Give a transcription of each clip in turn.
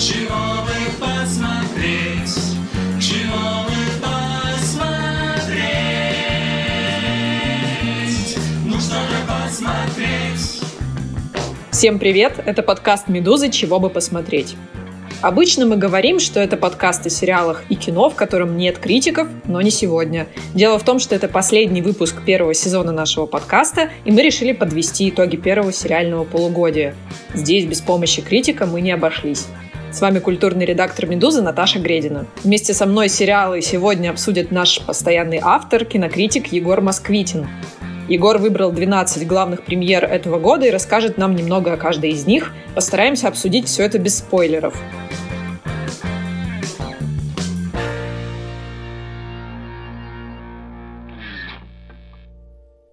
Чего бы посмотреть? Чего бы посмотреть? Ну посмотреть? Всем привет! Это подкаст «Медузы. Чего бы посмотреть». Обычно мы говорим, что это подкаст о сериалах и кино, в котором нет критиков, но не сегодня. Дело в том, что это последний выпуск первого сезона нашего подкаста, и мы решили подвести итоги первого сериального полугодия. Здесь без помощи критика мы не обошлись. С вами культурный редактор «Медузы» Наташа Гредина. Вместе со мной сериалы сегодня обсудит наш постоянный автор, кинокритик Егор Москвитин. Егор выбрал 12 главных премьер этого года и расскажет нам немного о каждой из них. Постараемся обсудить все это без спойлеров.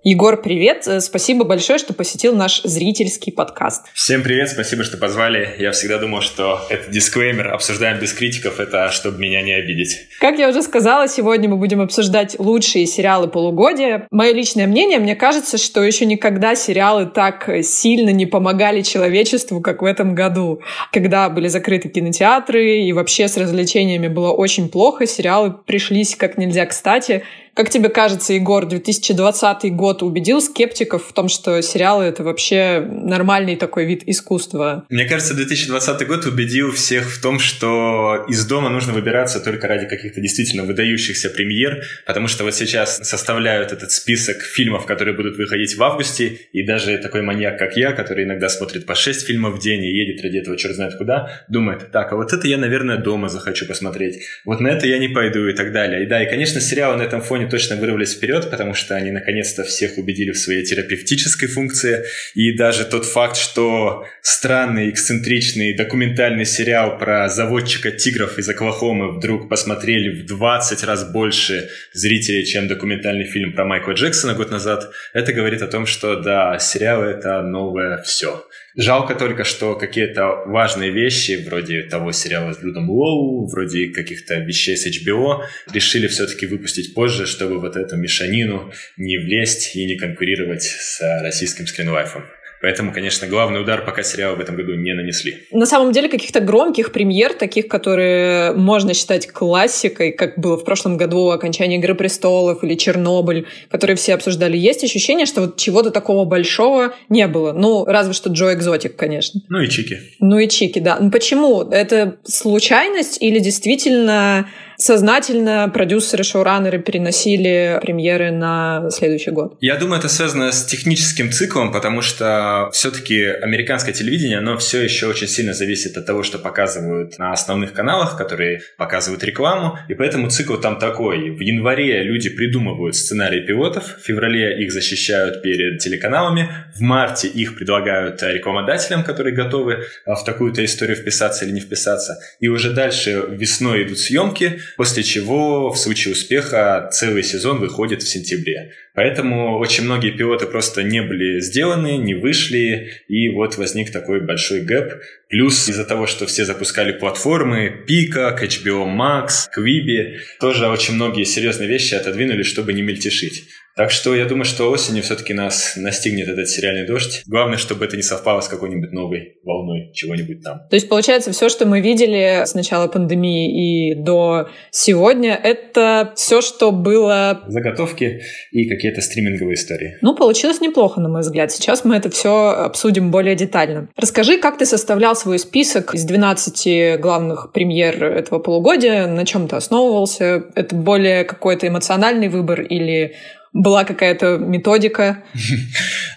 Егор, привет! Э, спасибо большое, что посетил наш зрительский подкаст. Всем привет, спасибо, что позвали. Я всегда думал, что это дисклеймер, обсуждаем без критиков, это чтобы меня не обидеть. Как я уже сказала, сегодня мы будем обсуждать лучшие сериалы полугодия. Мое личное мнение, мне кажется, что еще никогда сериалы так сильно не помогали человечеству, как в этом году. Когда были закрыты кинотеатры и вообще с развлечениями было очень плохо, сериалы пришлись как нельзя кстати. Как тебе кажется, Егор, 2020 год убедил скептиков в том, что сериалы — это вообще нормальный такой вид искусства? Мне кажется, 2020 год убедил всех в том, что из дома нужно выбираться только ради каких-то действительно выдающихся премьер, потому что вот сейчас составляют этот список фильмов, которые будут выходить в августе, и даже такой маньяк, как я, который иногда смотрит по 6 фильмов в день и едет ради этого черт знает куда, думает, так, а вот это я, наверное, дома захочу посмотреть, вот на это я не пойду и так далее. И да, и, конечно, сериалы на этом фоне точно вырвались вперед, потому что они наконец-то всех убедили в своей терапевтической функции. И даже тот факт, что странный, эксцентричный документальный сериал про заводчика тигров из Оклахомы вдруг посмотрели в 20 раз больше зрителей, чем документальный фильм про Майкла Джексона год назад, это говорит о том, что да, сериалы — это новое все. Жалко только, что какие-то важные вещи, вроде того сериала с Блюдом Лоу, вроде каких-то вещей с HBO, решили все-таки выпустить позже, чтобы вот эту мешанину не влезть и не конкурировать с российским скринлайфом. Поэтому, конечно, главный удар пока сериалы в этом году не нанесли. На самом деле каких-то громких премьер, таких, которые можно считать классикой, как было в прошлом году окончание «Игры престолов» или «Чернобыль», которые все обсуждали, есть ощущение, что вот чего-то такого большого не было. Ну, разве что Джо Экзотик, конечно. Ну и Чики. Ну и Чики, да. Ну почему? Это случайность или действительно сознательно продюсеры, шоураннеры переносили премьеры на следующий год? Я думаю, это связано с техническим циклом, потому что все-таки американское телевидение, оно все еще очень сильно зависит от того, что показывают на основных каналах, которые показывают рекламу, и поэтому цикл там такой. В январе люди придумывают сценарии пилотов, в феврале их защищают перед телеканалами, в марте их предлагают рекламодателям, которые готовы в такую-то историю вписаться или не вписаться, и уже дальше весной идут съемки, после чего в случае успеха целый сезон выходит в сентябре. Поэтому очень многие пилоты просто не были сделаны, не вышли, и вот возник такой большой гэп. Плюс из-за того, что все запускали платформы, Пика, HBO Max, Quibi, тоже очень многие серьезные вещи отодвинули, чтобы не мельтешить. Так что я думаю, что осенью все-таки нас настигнет этот сериальный дождь. Главное, чтобы это не совпало с какой-нибудь новой волной чего-нибудь там. То есть, получается, все, что мы видели с начала пандемии и до сегодня, это все, что было... Заготовки и какие-то стриминговые истории. Ну, получилось неплохо, на мой взгляд. Сейчас мы это все обсудим более детально. Расскажи, как ты составлял свой список из 12 главных премьер этого полугодия, на чем ты основывался? Это более какой-то эмоциональный выбор или была какая-то методика.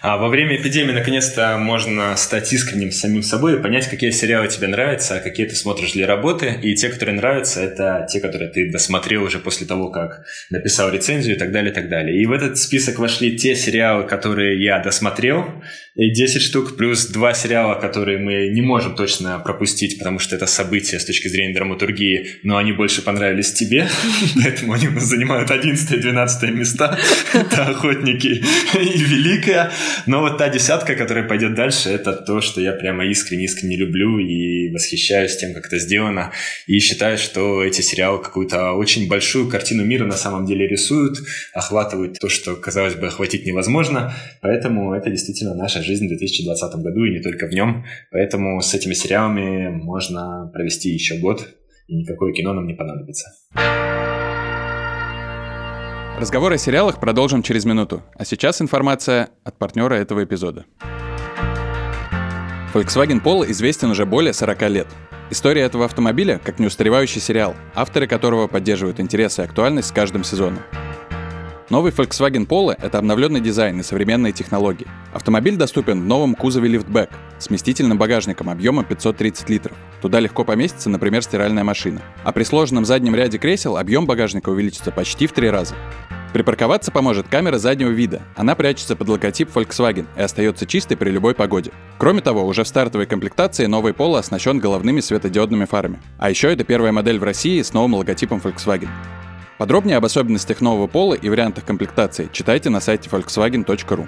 А во время эпидемии наконец-то можно стать искренним самим собой и понять, какие сериалы тебе нравятся, а какие ты смотришь для работы. И те, которые нравятся, это те, которые ты досмотрел уже после того, как написал рецензию и так далее, и так далее. И в этот список вошли те сериалы, которые я досмотрел, и 10 штук, плюс два сериала, которые мы не можем точно пропустить, потому что это события с точки зрения драматургии, но они больше понравились тебе, поэтому они занимают 11 и 12 места. это охотники и великая. Но вот та десятка, которая пойдет дальше, это то, что я прямо искренне-искренне люблю и восхищаюсь тем, как это сделано. И считаю, что эти сериалы какую-то очень большую картину мира на самом деле рисуют, охватывают то, что, казалось бы, охватить невозможно. Поэтому это действительно наша жизнь в 2020 году и не только в нем. Поэтому с этими сериалами можно провести еще год, и никакое кино нам не понадобится. Разговор о сериалах продолжим через минуту. А сейчас информация от партнера этого эпизода. Volkswagen Polo известен уже более 40 лет. История этого автомобиля как неустаревающий сериал, авторы которого поддерживают интерес и актуальность с каждым сезоном. Новый Volkswagen Polo — это обновленный дизайн и современные технологии. Автомобиль доступен в новом кузове лифтбэк с вместительным багажником объемом 530 литров. Туда легко поместится, например, стиральная машина. А при сложенном заднем ряде кресел объем багажника увеличится почти в три раза. Припарковаться поможет камера заднего вида. Она прячется под логотип Volkswagen и остается чистой при любой погоде. Кроме того, уже в стартовой комплектации новый Polo оснащен головными светодиодными фарами. А еще это первая модель в России с новым логотипом Volkswagen. Подробнее об особенностях нового пола и вариантах комплектации читайте на сайте volkswagen.ru.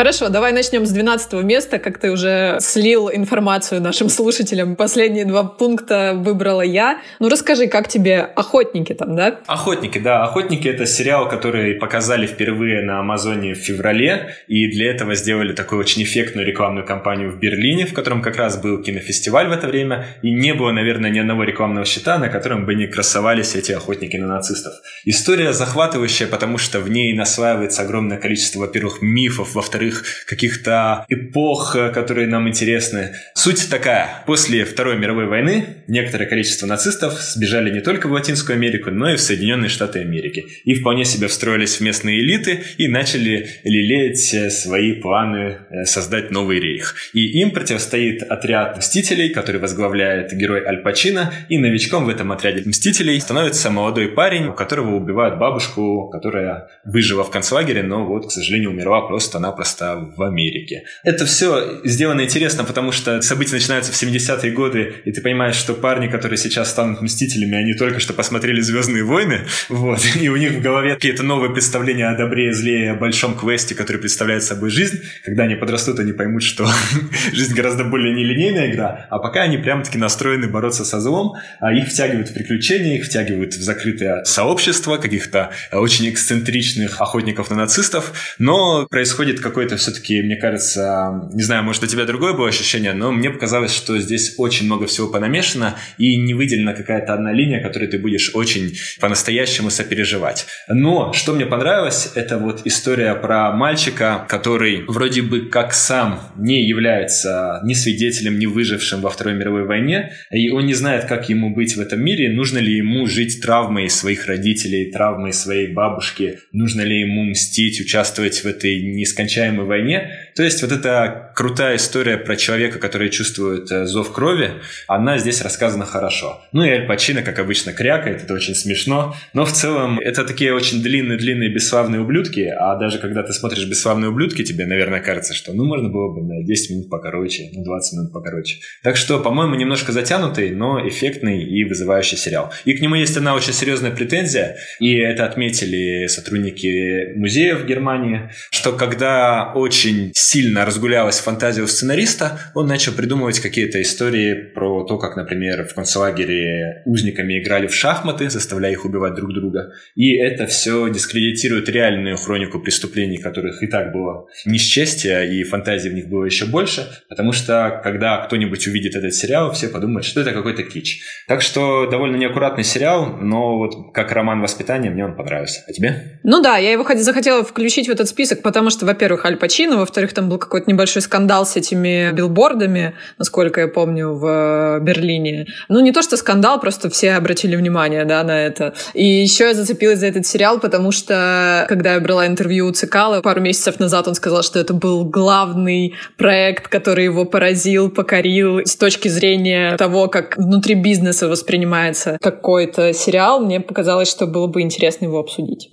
Хорошо, давай начнем с 12 места. Как ты уже слил информацию нашим слушателям, последние два пункта выбрала я. Ну расскажи, как тебе «Охотники» там, да? «Охотники», да. «Охотники» — это сериал, который показали впервые на Амазоне в феврале, и для этого сделали такую очень эффектную рекламную кампанию в Берлине, в котором как раз был кинофестиваль в это время, и не было, наверное, ни одного рекламного щита, на котором бы не красовались эти охотники на нацистов. История захватывающая, потому что в ней насваивается огромное количество, во-первых, мифов, во-вторых, исторических каких-то эпох, э, которые нам интересны. Суть такая. После Второй мировой войны некоторое количество нацистов сбежали не только в Латинскую Америку, но и в Соединенные Штаты Америки. И вполне себе встроились в местные элиты и начали лелеять э, свои планы э, создать новый рейх. И им противостоит отряд мстителей, который возглавляет герой Аль Пачино, и новичком в этом отряде мстителей становится молодой парень, у которого убивают бабушку, которая выжила в концлагере, но вот, к сожалению, умерла просто-напросто места в Америке. Это все сделано интересно, потому что события начинаются в 70-е годы, и ты понимаешь, что парни, которые сейчас станут мстителями, они только что посмотрели «Звездные войны», вот, и у них в голове какие-то новые представления о добре и зле, о большом квесте, который представляет собой жизнь. Когда они подрастут, они поймут, что жизнь гораздо более нелинейная игра, а пока они прям-таки настроены бороться со злом, а их втягивают в приключения, их втягивают в закрытое сообщество каких-то очень эксцентричных охотников на нацистов, но происходит какой-то это все-таки, мне кажется, не знаю, может, у тебя другое было ощущение, но мне показалось, что здесь очень много всего понамешано и не выделена какая-то одна линия, которую ты будешь очень по-настоящему сопереживать. Но что мне понравилось, это вот история про мальчика, который вроде бы как сам не является ни свидетелем, ни выжившим во Второй мировой войне, и он не знает, как ему быть в этом мире, нужно ли ему жить травмой своих родителей, травмой своей бабушки, нужно ли ему мстить, участвовать в этой нескончаемой необъяснимой войне. То есть вот эта крутая история про человека, который чувствует э, зов крови, она здесь рассказана хорошо. Ну и Аль Пачино, как обычно, крякает, это очень смешно. Но в целом это такие очень длинные-длинные бесславные ублюдки, а даже когда ты смотришь бесславные ублюдки, тебе, наверное, кажется, что ну можно было бы на 10 минут покороче, на 20 минут покороче. Так что, по-моему, немножко затянутый, но эффектный и вызывающий сериал. И к нему есть одна очень серьезная претензия, и это отметили сотрудники музея в Германии, что когда очень сильно разгулялась фантазия у сценариста, он начал придумывать какие-то истории про то, как, например, в концлагере узниками играли в шахматы, заставляя их убивать друг друга. И это все дискредитирует реальную хронику преступлений, которых и так было несчастье, и фантазии в них было еще больше, потому что, когда кто-нибудь увидит этот сериал, все подумают, что это какой-то кич. Так что довольно неаккуратный сериал, но вот как роман воспитания мне он понравился. А тебе? Ну да, я его захотела включить в этот список, потому что, во-первых, Аль Пачино, во-вторых, там был какой-то небольшой скандал с этими билбордами, насколько я помню, в э, Берлине. Ну, не то, что скандал, просто все обратили внимание, да, на это. И еще я зацепилась за этот сериал, потому что, когда я брала интервью у Цикала пару месяцев назад, он сказал, что это был главный проект, который его поразил, покорил с точки зрения того, как внутри бизнеса воспринимается какой-то сериал. Мне показалось, что было бы интересно его обсудить.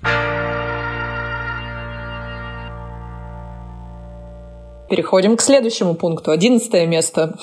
Переходим к следующему пункту. Одиннадцатое место.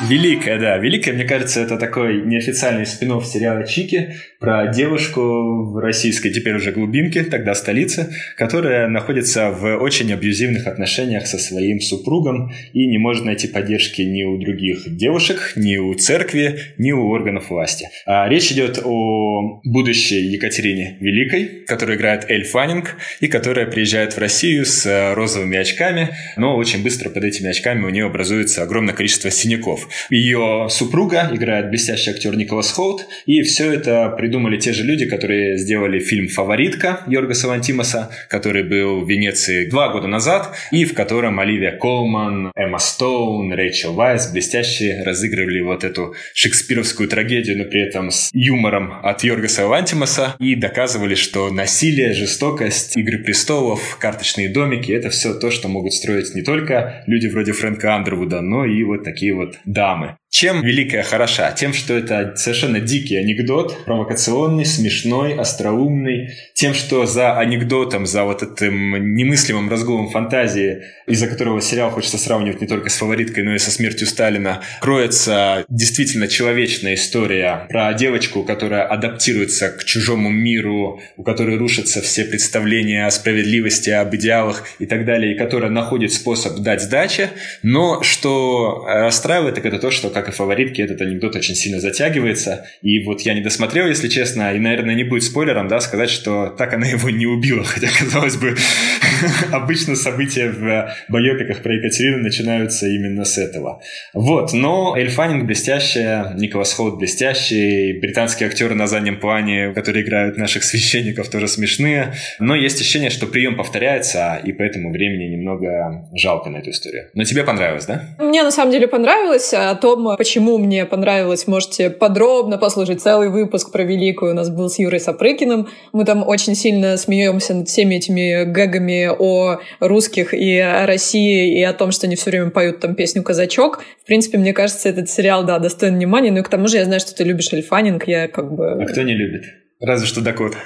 Великая, да. Великая, мне кажется, это такой неофициальный спин сериала Чики про девушку в российской, теперь уже глубинке, тогда столице, которая находится в очень абьюзивных отношениях со своим супругом и не может найти поддержки ни у других девушек, ни у церкви, ни у органов власти. А речь идет о будущей Екатерине Великой, которую играет Эль Фаннинг, и которая приезжает в Россию с розовыми очками, но очень быстро под этими очками у нее образуется огромное количество синяков. Ее супруга играет блестящий актер Николас Холт, и все это придумали те же люди, которые сделали фильм «Фаворитка» Йоргаса Лантимаса, который был в Венеции два года назад, и в котором Оливия Колман, Эмма Стоун, Рэйчел Вайс блестяще разыгрывали вот эту шекспировскую трагедию, но при этом с юмором от Йоргаса Лантимаса, и доказывали, что насилие, жестокость, Игры престолов, карточные домики — это все то, что могут строить не только люди вроде Фрэнка Андервуда, но и вот такие вот дамы. Чем Великая хороша? Тем, что это совершенно дикий анекдот, провокационный, смешной, остроумный. Тем, что за анекдотом, за вот этим немыслимым разгулом фантазии, из-за которого сериал хочется сравнивать не только с «Фавориткой», но и со «Смертью Сталина», кроется действительно человечная история про девочку, которая адаптируется к чужому миру, у которой рушатся все представления о справедливости, об идеалах и так далее, и которая находит способ дать сдачи. Но что расстраивает, так это то, что как как и фаворитки, этот анекдот очень сильно затягивается. И вот я не досмотрел, если честно, и, наверное, не будет спойлером, да, сказать, что так она его не убила. Хотя, казалось бы, обычно события в байопиках про Екатерину начинаются именно с этого. Вот, но Эль Фаннинг блестящая, Николас Холт блестящий, британские актеры на заднем плане, которые играют наших священников, тоже смешные. Но есть ощущение, что прием повторяется, и поэтому времени немного жалко на эту историю. Но тебе понравилось, да? Мне на самом деле понравилось. О том, почему мне понравилось, можете подробно послушать целый выпуск про Великую. У нас был с Юрой Сапрыкиным. Мы там очень сильно смеемся над всеми этими гэгами о русских и о России, и о том, что они все время поют там песню «Казачок». В принципе, мне кажется, этот сериал, да, достоин внимания. Ну и к тому же я знаю, что ты любишь Эльфанинг. Я как бы... А кто не любит? Разве что Дакота.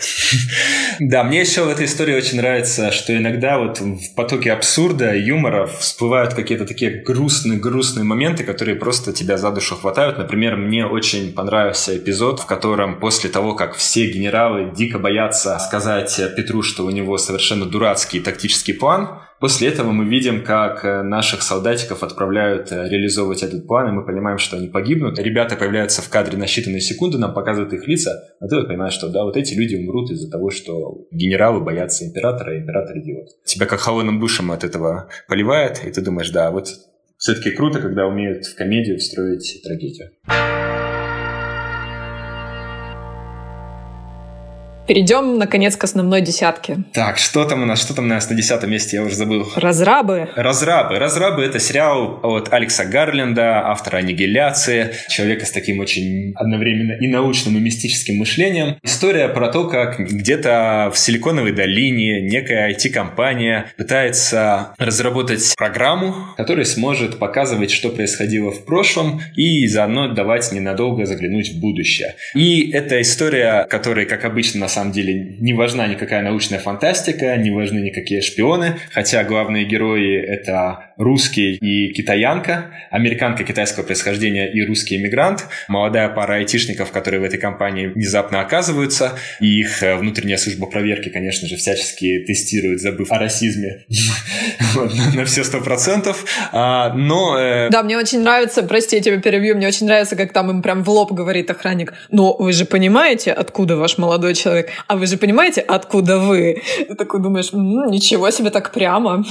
Да, мне еще в этой истории очень нравится, что иногда вот в потоке абсурда, юмора всплывают какие-то такие грустные-грустные моменты, которые просто тебя за душу хватают. Например, мне очень понравился эпизод, в котором после того, как все генералы дико боятся сказать Петру, что у него совершенно дурацкий тактический план, После этого мы видим, как э, наших солдатиков отправляют э, реализовывать этот план, и мы понимаем, что они погибнут. Ребята появляются в кадре на считанные секунды, нам показывают их лица, а ты вот понимаешь, что да, вот эти люди умрут из-за того, что генералы боятся императора, и император идиот. Тебя как холодным душем от этого поливает, и ты думаешь, да, вот все-таки круто, когда умеют в комедию встроить трагедию. Перейдем, наконец, к основной десятке. Так, что там у нас? Что там у нас на десятом месте? Я уже забыл. Разрабы. Разрабы. Разрабы — это сериал от Алекса Гарленда, автора «Аннигиляции», человека с таким очень одновременно и научным, и мистическим мышлением. История про то, как где-то в Силиконовой долине некая IT-компания пытается разработать программу, которая сможет показывать, что происходило в прошлом, и заодно давать ненадолго заглянуть в будущее. И эта история, которая, как обычно, на самом деле не важна никакая научная фантастика, не важны никакие шпионы, хотя главные герои — это русский и китаянка, американка китайского происхождения и русский иммигрант, молодая пара айтишников, которые в этой компании внезапно оказываются, и их э, внутренняя служба проверки, конечно же, всячески тестирует, забыв о расизме на все сто процентов, а, но... Э, да, мне очень нравится, прости, я тебя перебью, мне очень нравится, как там им прям в лоб говорит охранник, но вы же понимаете, откуда ваш молодой человек, а вы же понимаете, откуда вы? Ты такой думаешь, ничего себе так прямо.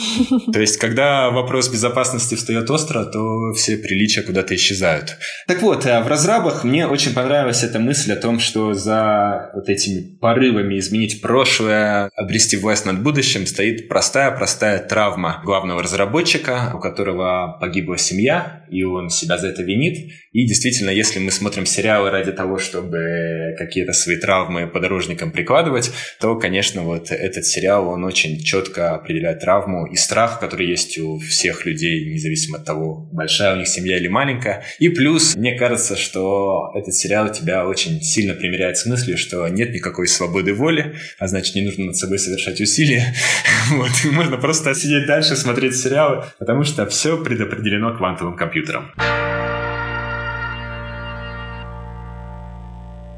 То есть, когда вопрос вопрос безопасности встает остро, то все приличия куда-то исчезают. Так вот, э, в разрабах мне очень понравилась эта мысль о том, что за вот этими порывами изменить прошлое, обрести власть над будущим стоит простая-простая травма главного разработчика, у которого погибла семья, и он себя за это винит. И действительно, если мы смотрим сериалы ради того, чтобы какие-то свои травмы подорожникам прикладывать, то, конечно, вот этот сериал, он очень четко определяет травму и страх, который есть у всех людей, независимо от того, большая у них семья или маленькая. И плюс, мне кажется, что этот сериал тебя очень сильно примеряет с мыслью, что нет никакой свободы воли, а значит, не нужно над собой совершать усилия. Вот, можно просто сидеть дальше, смотреть сериалы, потому что все предопределено квантовым компьютером. Beltrão.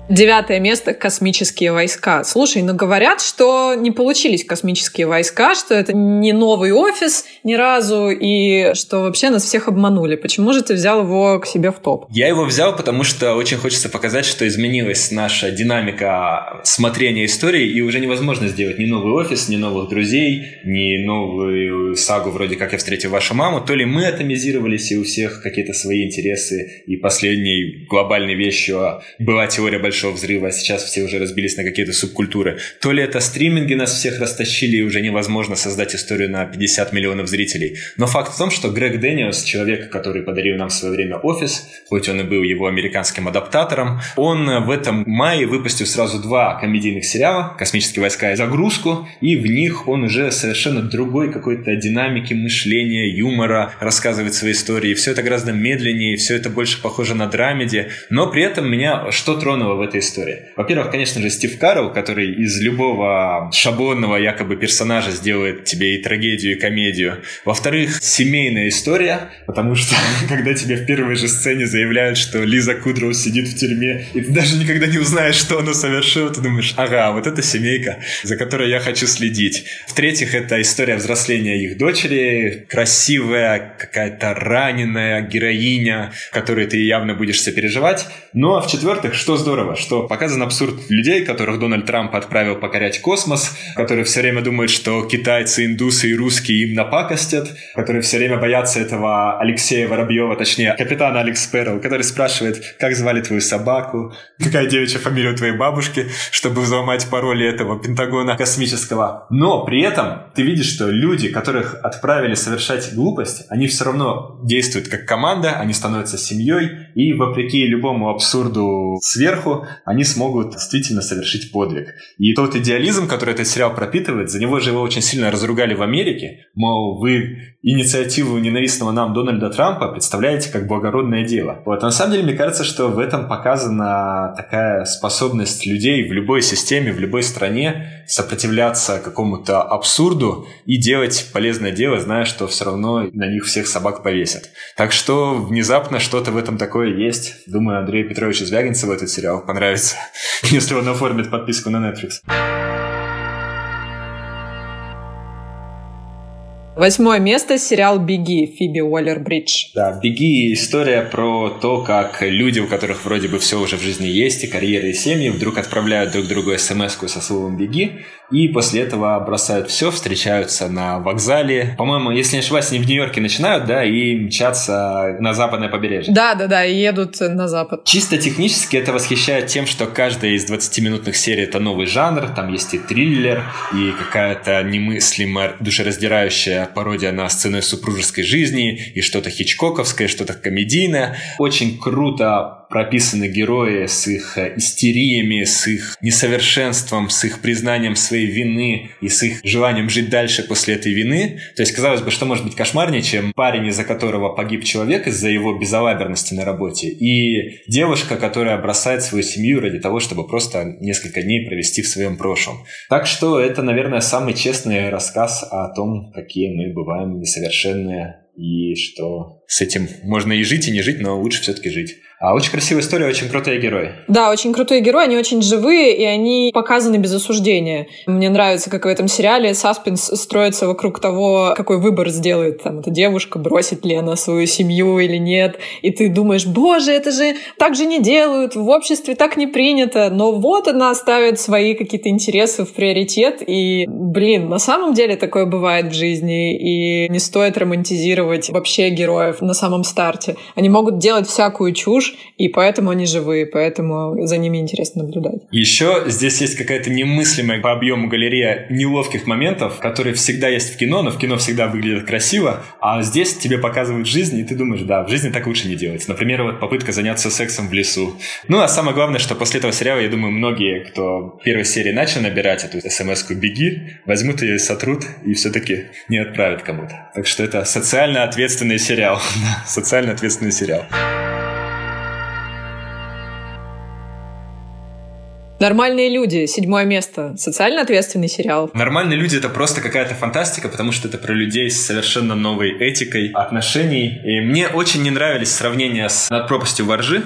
Девятое место — космические войска. Слушай, ну говорят, что не получились космические войска, что это не новый офис ни разу, и что вообще нас всех обманули. Почему же ты взял его к себе в топ? Я его взял, потому что очень хочется показать, что изменилась наша динамика смотрения истории, и уже невозможно сделать ни новый офис, ни новых друзей, ни новую сагу вроде «Как я встретил вашу маму». То ли мы атомизировались, и у всех какие-то свои интересы, и последней глобальной вещью была теория большого большого взрыва, а сейчас все уже разбились на какие-то субкультуры. То ли это стриминги нас всех растащили, и уже невозможно создать историю на 50 миллионов зрителей. Но факт в том, что Грег Дэниелс, человек, который подарил нам в свое время офис, хоть он и был его американским адаптатором, он в этом мае выпустил сразу два комедийных сериала «Космические войска» и «Загрузку», и в них он уже совершенно другой какой-то динамики мышления, юмора рассказывает свои истории. Все это гораздо медленнее, все это больше похоже на драмеди, но при этом меня что тронуло в этой истории. Во-первых, конечно же, Стив Карл, который из любого шаблонного якобы персонажа сделает тебе и трагедию, и комедию. Во-вторых, семейная история, потому что когда тебе в первой же сцене заявляют, что Лиза Кудроу сидит в тюрьме, и ты даже никогда не узнаешь, что она совершила, ты думаешь, ага, вот это семейка, за которой я хочу следить. В-третьих, это история взросления их дочери, красивая, какая-то раненая героиня, которой ты явно будешь сопереживать. Ну а в-четвертых, что здорово, что показан абсурд людей, которых Дональд Трамп отправил покорять космос, которые все время думают, что китайцы, индусы и русские им напакостят, которые все время боятся этого Алексея Воробьева, точнее, капитана Алекс Перл, который спрашивает, как звали твою собаку, какая девичья фамилия у твоей бабушки, чтобы взломать пароли этого Пентагона космического. Но при этом ты видишь, что люди, которых отправили совершать глупость, они все равно действуют как команда, они становятся семьей, и вопреки любому абсурду сверху, они смогут действительно совершить подвиг. И тот идеализм, который этот сериал пропитывает, за него же его очень сильно разругали в Америке. Мол, вы инициативу ненавистного нам Дональда Трампа представляете как благородное дело. Вот. На самом деле, мне кажется, что в этом показана такая способность людей в любой системе, в любой стране сопротивляться какому-то абсурду и делать полезное дело, зная, что все равно на них всех собак повесят. Так что внезапно что-то в этом такое есть. Думаю, Андрею Петровичу Звягинцеву этот сериал понравится, если он оформит подписку на Netflix. Восьмое место — сериал «Беги» Фиби Уоллер-Бридж. Да, «Беги» — история про то, как люди, у которых вроде бы все уже в жизни есть, и карьеры, и семьи, вдруг отправляют друг другу смс со словом «Беги», и после этого бросают все, встречаются на вокзале. По-моему, если не ошибаюсь, они в Нью-Йорке начинают, да, и мчатся на западное побережье. Да-да-да, и едут на запад. Чисто технически это восхищает тем, что каждая из 20-минутных серий — это новый жанр, там есть и триллер, и какая-то немыслимая, душераздирающая пародия на сцены супружеской жизни, и что-то хичкоковское, что-то комедийное. Очень круто прописаны герои с их э, истериями, с их несовершенством, с их признанием своей вины и с их желанием жить дальше после этой вины. То есть, казалось бы, что может быть кошмарнее, чем парень, из-за которого погиб человек из-за его безалаберности на работе, и девушка, которая бросает свою семью ради того, чтобы просто несколько дней провести в своем прошлом. Так что это, наверное, самый честный рассказ о том, какие мы бываем несовершенные, и что с этим можно и жить, и не жить, но лучше все-таки жить. А очень красивая история, очень крутые герои. Да, очень крутые герои, они очень живые, и они показаны без осуждения. Мне нравится, как в этом сериале саспенс строится вокруг того, какой выбор сделает там эта девушка, бросит ли она свою семью или нет. И ты думаешь, боже, это же так же не делают, в обществе так не принято. Но вот она ставит свои какие-то интересы в приоритет, и, блин, на самом деле такое бывает в жизни, и не стоит романтизировать вообще героев на самом старте. Они могут делать всякую чушь, чушь, и поэтому они живые, поэтому за ними интересно наблюдать. Еще здесь есть какая-то немыслимая по объему галерея неловких моментов, которые всегда есть в кино, но в кино всегда выглядят красиво, а здесь тебе показывают жизнь, и ты думаешь, да, в жизни так лучше не делать. Например, вот попытка заняться сексом в лесу. Ну, а самое главное, что после этого сериала, я думаю, многие, кто первой серии начал набирать эту смс-ку «беги», возьмут ее и сотрут, и все-таки не отправят кому-то. Так что это социально ответственный сериал. социально ответственный сериал. Нормальные люди. Седьмое место. Социально ответственный сериал. Нормальные люди это просто какая-то фантастика, потому что это про людей с совершенно новой этикой отношений. И мне очень не нравились сравнения с «Над пропастью воржи»,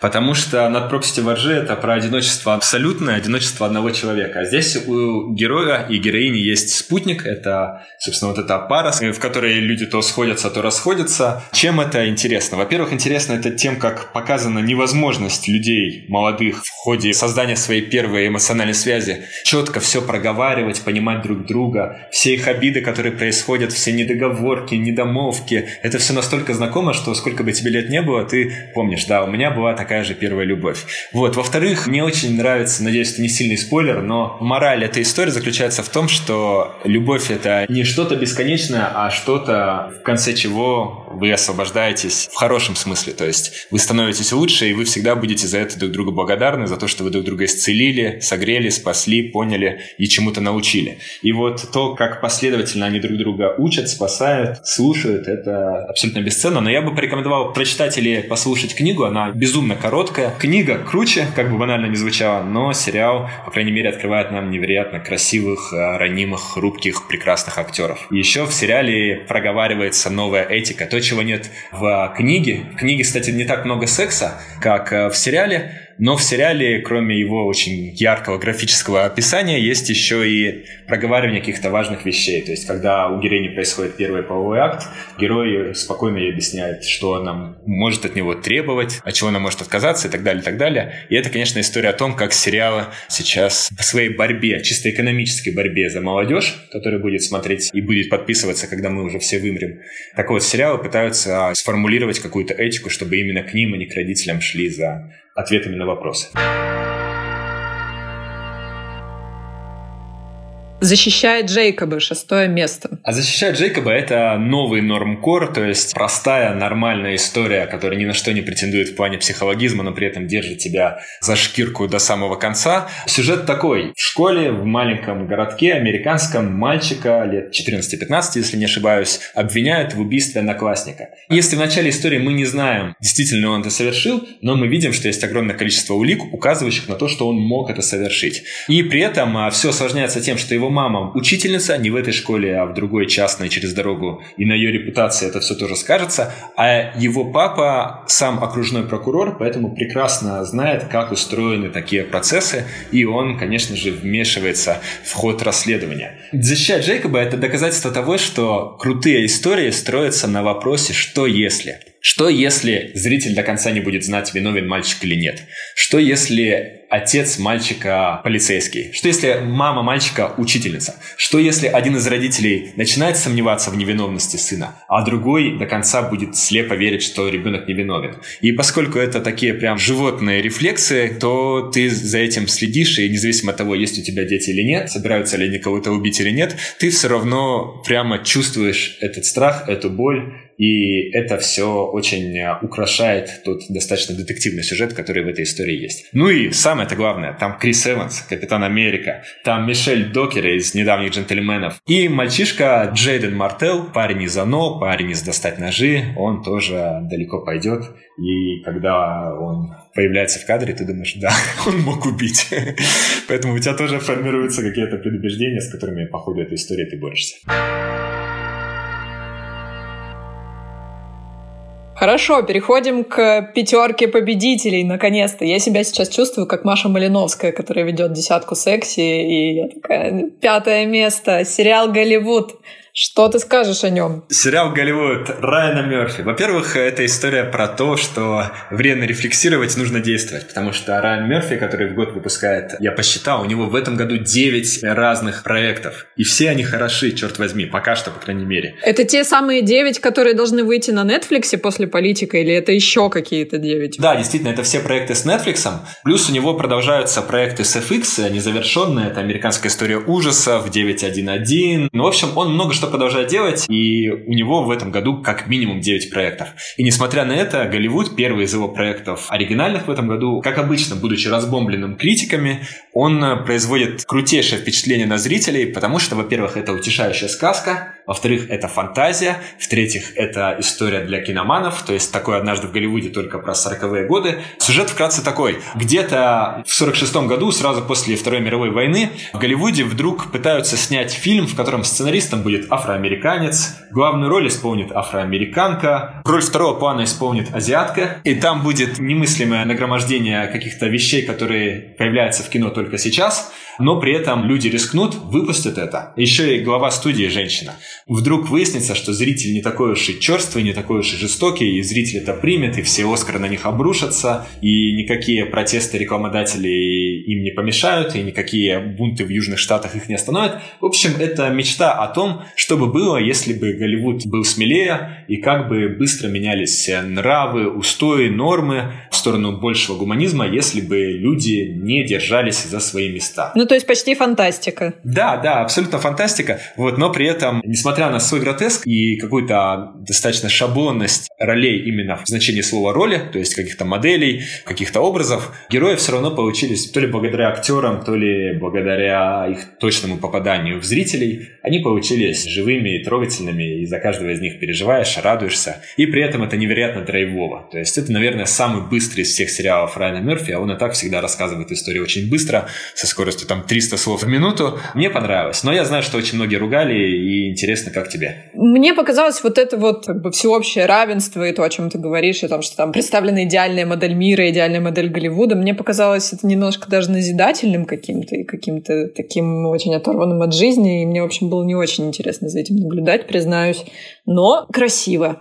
потому что «Над пропастью воржи» это про одиночество абсолютное, одиночество одного человека. А здесь у героя и героини есть спутник. Это, собственно, вот эта пара, в которой люди то сходятся, то расходятся. Чем это интересно? Во-первых, интересно это тем, как показана невозможность людей молодых в ходе создания своей своей первой эмоциональной связи, четко все проговаривать, понимать друг друга, все их обиды, которые происходят, все недоговорки, недомовки, это все настолько знакомо, что сколько бы тебе лет не было, ты помнишь, да, у меня была такая же первая любовь. Вот, во-вторых, мне очень нравится, надеюсь, это не сильный спойлер, но мораль этой истории заключается в том, что любовь это не что-то бесконечное, а что-то, в конце чего вы освобождаетесь в хорошем смысле, то есть вы становитесь лучше, и вы всегда будете за это друг другу благодарны, за то, что вы друг друга исцелили исцелили, согрели, спасли, поняли и чему-то научили. И вот то, как последовательно они друг друга учат, спасают, слушают, это абсолютно бесценно. Но я бы порекомендовал прочитать или послушать книгу. Она безумно короткая. Книга круче, как бы банально не звучало, но сериал, по крайней мере, открывает нам невероятно красивых, э, ранимых, хрупких, прекрасных актеров. Еще в сериале проговаривается новая этика. То, чего нет в книге. В книге, кстати, не так много секса, как э, в сериале, но в сериале, кроме его очень яркого графического описания, есть еще и проговаривание каких-то важных вещей. То есть, когда у героини происходит первый половой акт, герой спокойно ей объясняет, что она может от него требовать, от чего она может отказаться и так далее, и так далее. И это, конечно, история о том, как сериалы сейчас в своей борьбе, чисто экономической борьбе за молодежь, которая будет смотреть и будет подписываться, когда мы уже все вымрем. Так вот, сериалы пытаются сформулировать какую-то этику, чтобы именно к ним, а не к родителям шли за ответами на вопросы. Защищает Джейкоба, шестое место. А защищает Джейкоба это новый нормкор, то есть простая, нормальная история, которая ни на что не претендует в плане психологизма, но при этом держит тебя за шкирку до самого конца. Сюжет такой. В школе, в маленьком городке американском мальчика лет 14-15, если не ошибаюсь, обвиняют в убийстве одноклассника. Если в начале истории мы не знаем, действительно он это совершил, но мы видим, что есть огромное количество улик, указывающих на то, что он мог это совершить. И при этом а, все осложняется тем, что его мама учительница, не в этой школе, а в другой частной через дорогу, и на ее репутации это все тоже скажется, а его папа сам окружной прокурор, поэтому прекрасно знает, как устроены такие процессы, и он, конечно же, вмешивается в ход расследования. Защищать Джейкоба – это доказательство того, что крутые истории строятся на вопросе «что если?». Что если зритель до конца не будет знать, виновен мальчик или нет? Что если отец мальчика полицейский? Что если мама мальчика учительница? Что если один из родителей начинает сомневаться в невиновности сына, а другой до конца будет слепо верить, что ребенок невиновен? И поскольку это такие прям животные рефлексы, то ты за этим следишь, и независимо от того, есть у тебя дети или нет, собираются ли они кого-то убить или нет, ты все равно прямо чувствуешь этот страх, эту боль, и это все очень э, украшает тот достаточно детективный сюжет, который в этой истории есть. Ну и самое-то главное, там Крис Эванс, Капитан Америка, там Мишель Докер из «Недавних джентльменов», и мальчишка Джейден Мартел, парень из «Оно», парень из «Достать ножи», он тоже далеко пойдет, и когда он появляется в кадре, ты думаешь, да, он мог убить. Поэтому у тебя тоже формируются какие-то предубеждения, с которыми по ходу этой истории ты борешься. Хорошо, переходим к пятерке победителей, наконец-то. Я себя сейчас чувствую, как Маша Малиновская, которая ведет десятку секси, и я такая, пятое место, сериал «Голливуд». Что ты скажешь о нем? Сериал «Голливуд» Райана Мерфи. Во-первых, это история про то, что время рефлексировать нужно действовать, потому что Райан Мерфи, который в год выпускает, я посчитал, у него в этом году 9 разных проектов. И все они хороши, черт возьми, пока что, по крайней мере. Это те самые 9, которые должны выйти на Netflix после политика, или это еще какие-то 9? Да, действительно, это все проекты с Netflix. Плюс у него продолжаются проекты с FX, незавершенные. Это американская история ужасов, 911. Ну, в общем, он много что что продолжает делать, и у него в этом году как минимум 9 проектов. И несмотря на это, Голливуд, первый из его проектов оригинальных в этом году, как обычно, будучи разбомбленным критиками, он производит крутейшее впечатление на зрителей, потому что, во-первых, это утешающая сказка, Во-вторых, это фантазия. В-третьих, это история для киноманов. То есть такой однажды в Голливуде только про 40-е годы. Сюжет вкратце такой. Где-то в 46 году, сразу после Второй мировой войны, в Голливуде вдруг пытаются снять фильм, в котором сценаристом будет афроамериканец, главную роль исполнит афроамериканка, роль второго плана исполнит азиатка, и там будет немыслимое нагромождение каких-то вещей, которые появляются в кино только сейчас, но при этом люди рискнут, выпустят это. Еще и глава студии женщина. Вдруг выяснится, что зритель не такой уж и черствый, не такой уж и жестокий, и зритель это примет, и все Оскары на них обрушатся, и никакие протесты рекламодателей им не помешают, и никакие бунты в Южных Штатах их не остановят. В общем, это мечта о том, что бы было, если бы Голливуд был смелее, и как бы быстро менялись нравы, устои, нормы в сторону большего гуманизма, если бы люди не держались за свои места. Ну, то есть почти фантастика. Да, да, абсолютно фантастика. Вот, но при этом, несмотря на свой гротеск и какую-то достаточно шаблонность ролей именно в значении слова роли, то есть каких-то моделей, каких-то образов, герои все равно получились то ли благодаря актерам, то ли благодаря их точному попаданию в зрителей, они получились живыми и трогательными, и за каждого из них переживаешь, радуешься. И при этом это невероятно драйвово. То есть это, наверное, самый быстрый из всех сериалов Райана Мерфи, а он и так всегда рассказывает историю очень быстро, со скоростью там 300 слов в минуту. Мне понравилось. Но я знаю, что очень многие ругали, и интересно, как тебе? Мне показалось вот это вот как бы всеобщее равенство и то, о чем ты говоришь, о том, что там представлена идеальная модель мира, идеальная модель Голливуда. Мне показалось это немножко даже назидательным каким-то и каким-то таким очень оторванным от жизни. И мне, в общем, было не очень интересно за этим наблюдать, признаюсь. Но красиво.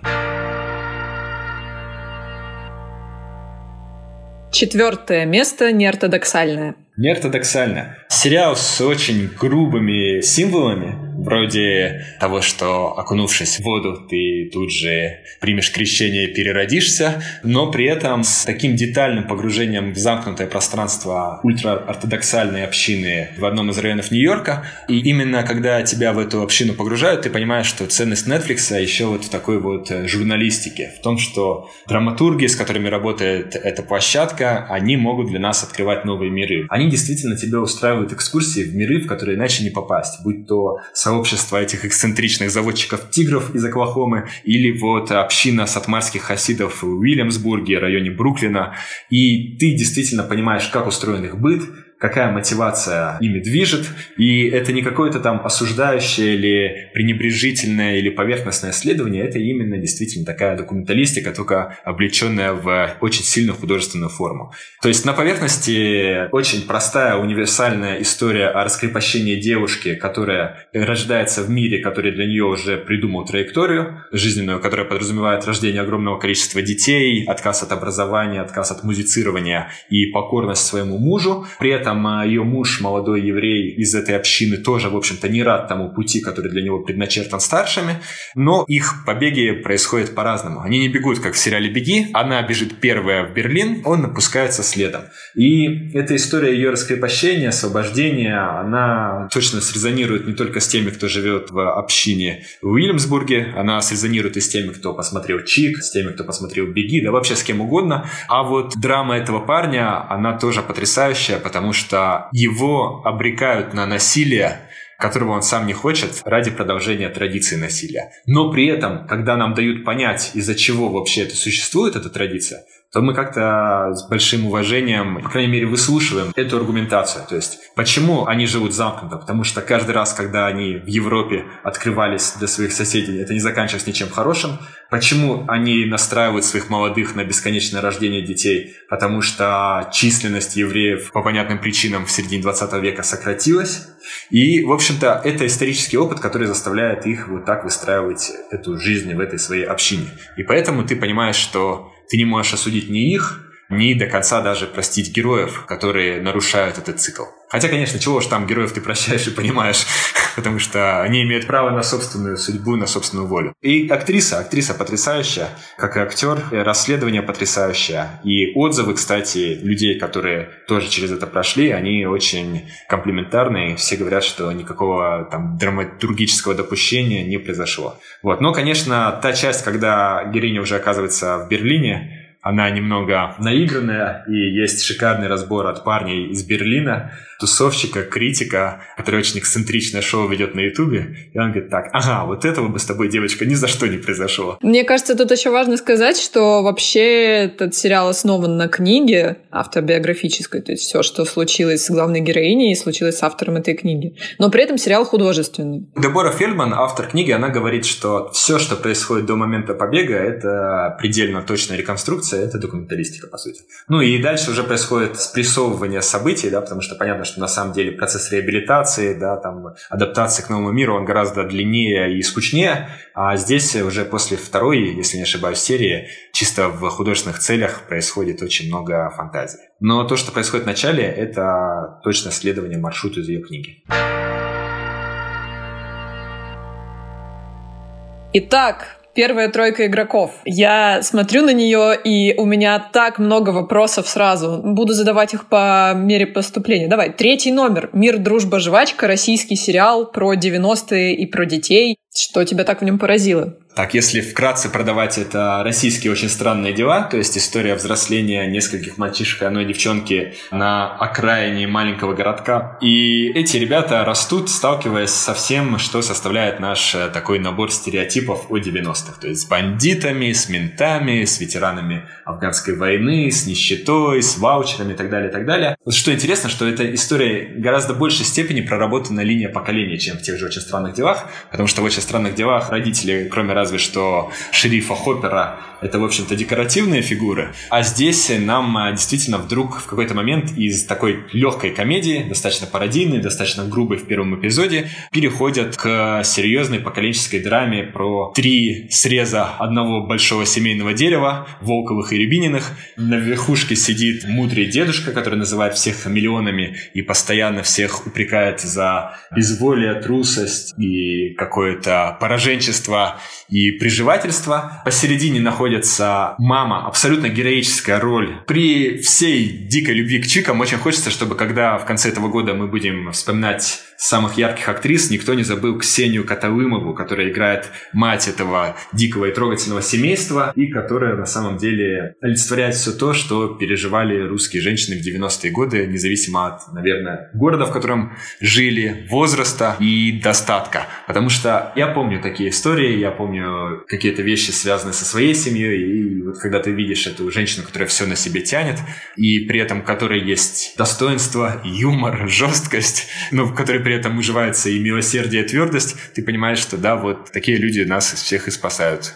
Четвертое место неортодоксальное. Неортодоксально. Сериал с очень грубыми символами, вроде того, что окунувшись в воду, ты тут же примешь крещение и переродишься, но при этом с таким детальным погружением в замкнутое пространство ультраортодоксальной общины в одном из районов Нью-Йорка. И именно когда тебя в эту общину погружают, ты понимаешь, что ценность Netflix еще вот в такой вот э, журналистике, в том, что драматурги, с которыми работает эта площадка, они могут для нас открывать новые миры. Они действительно тебя устраивают экскурсии в миры, в которые иначе не попасть, будь то сообщество этих эксцентричных заводчиков тигров из Оклахомы или вот община сатмарских хасидов в Уильямсбурге, районе Бруклина. И ты действительно понимаешь, как устроен их быт, какая мотивация ими движет, и это не какое-то там осуждающее или пренебрежительное или поверхностное исследование, это именно действительно такая документалистика, только облеченная в очень сильную художественную форму. То есть на поверхности очень простая универсальная история о раскрепощении девушки, которая рождается в мире, который для нее уже придумал траекторию жизненную, которая подразумевает рождение огромного количества детей, отказ от образования, отказ от музицирования и покорность своему мужу. При этом этом а, ее муж, молодой еврей из этой общины, тоже, в общем-то, не рад тому пути, который для него предначертан старшими, но их побеги происходят по-разному. Они не бегут, как в сериале «Беги», она бежит первая в Берлин, он напускается следом. И эта история ее раскрепощения, освобождения, она точно срезонирует не только с теми, кто живет в общине в Уильямсбурге, она срезонирует и с теми, кто посмотрел «Чик», с теми, кто посмотрел «Беги», да вообще с кем угодно. А вот драма этого парня, она тоже потрясающая, потому что его обрекают на насилие, которого он сам не хочет ради продолжения традиции насилия. Но при этом, когда нам дают понять, из-за чего вообще это существует, эта традиция, то мы как-то с большим уважением, по крайней мере, выслушиваем эту аргументацию. То есть, почему они живут замкнуто? Потому что каждый раз, когда они в Европе открывались для своих соседей, это не заканчивалось ничем хорошим. Почему они настраивают своих молодых на бесконечное рождение детей? Потому что численность евреев по понятным причинам в середине 20 века сократилась. И, в общем-то, это исторический опыт, который заставляет их вот так выстраивать эту жизнь в этой своей общине. И поэтому ты понимаешь, что ты не можешь осудить ни их, ни до конца даже простить героев, которые нарушают этот цикл. Хотя, конечно, чего уж там героев ты прощаешь и понимаешь, потому что они имеют право на собственную судьбу, на собственную волю. И актриса, актриса потрясающая, как и актер, расследование потрясающее. И отзывы, кстати, людей, которые тоже через это прошли, они очень комплиментарные. Все говорят, что никакого там драматургического допущения не произошло. Вот. Но, конечно, та часть, когда героиня уже оказывается в Берлине, она немного наигранная, и есть шикарный разбор от парней из Берлина, тусовщика, критика, который очень эксцентричное шоу ведет на Ютубе. И он говорит так, ага, вот этого бы с тобой, девочка, ни за что не произошло. Мне кажется, тут еще важно сказать, что вообще этот сериал основан на книге автобиографической, то есть все, что случилось с главной героиней, случилось с автором этой книги. Но при этом сериал художественный. Дебора Фельдман, автор книги, она говорит, что все, что происходит до момента побега, это предельно точная реконструкция, это документалистика, по сути. Ну и дальше уже происходит спрессовывание событий, да, потому что понятно, что на самом деле процесс реабилитации, да, там, адаптации к новому миру, он гораздо длиннее и скучнее, а здесь уже после второй, если не ошибаюсь, серии, чисто в художественных целях происходит очень много фантазии. Но то, что происходит в начале, это точно следование маршруту из ее книги. Итак, Первая тройка игроков. Я смотрю на нее, и у меня так много вопросов сразу. Буду задавать их по мере поступления. Давай, третий номер. «Мир, дружба, жвачка». Российский сериал про 90-е и про детей. Что тебя так в нем поразило? Так, если вкратце продавать это российские очень странные дела, то есть история взросления нескольких мальчишек и одной девчонки на окраине маленького городка. И эти ребята растут, сталкиваясь со всем, что составляет наш э, такой набор стереотипов о 90-х. То есть с бандитами, с ментами, с ветеранами афганской войны, с нищетой, с ваучерами и так далее, и так далее. Вот что интересно, что эта история гораздо большей степени проработана линия поколения, чем в тех же очень странных делах, потому что в очень странных делах родители, кроме разве что шерифа Хоппера это, в общем-то, декоративные фигуры. А здесь нам а, действительно вдруг в какой-то момент из такой легкой комедии, достаточно пародийной, достаточно грубой в первом эпизоде, переходят к серьезной поколенческой драме про три среза одного большого семейного дерева, Волковых и Рябининых. На верхушке сидит мудрый дедушка, который называет всех миллионами и постоянно всех упрекает за безволие, трусость и какое-то пораженчество и приживательство. Посередине находится мама, абсолютно героическая роль. При всей дикой любви к чикам очень хочется, чтобы когда в конце этого года мы будем вспоминать самых ярких актрис, никто не забыл Ксению Каталымову, которая играет мать этого дикого и трогательного семейства, и которая на самом деле олицетворяет все то, что переживали русские женщины в 90-е годы, независимо от, наверное, города, в котором жили, возраста и достатка. Потому что я помню такие истории, я помню какие-то вещи, связанные со своей семьей, и вот когда ты видишь эту женщину, которая все на себе тянет, и при этом которой есть достоинство, юмор, жесткость, но в которой при этом уживается и милосердие, и твердость, ты понимаешь, что да, вот такие люди нас всех и спасают.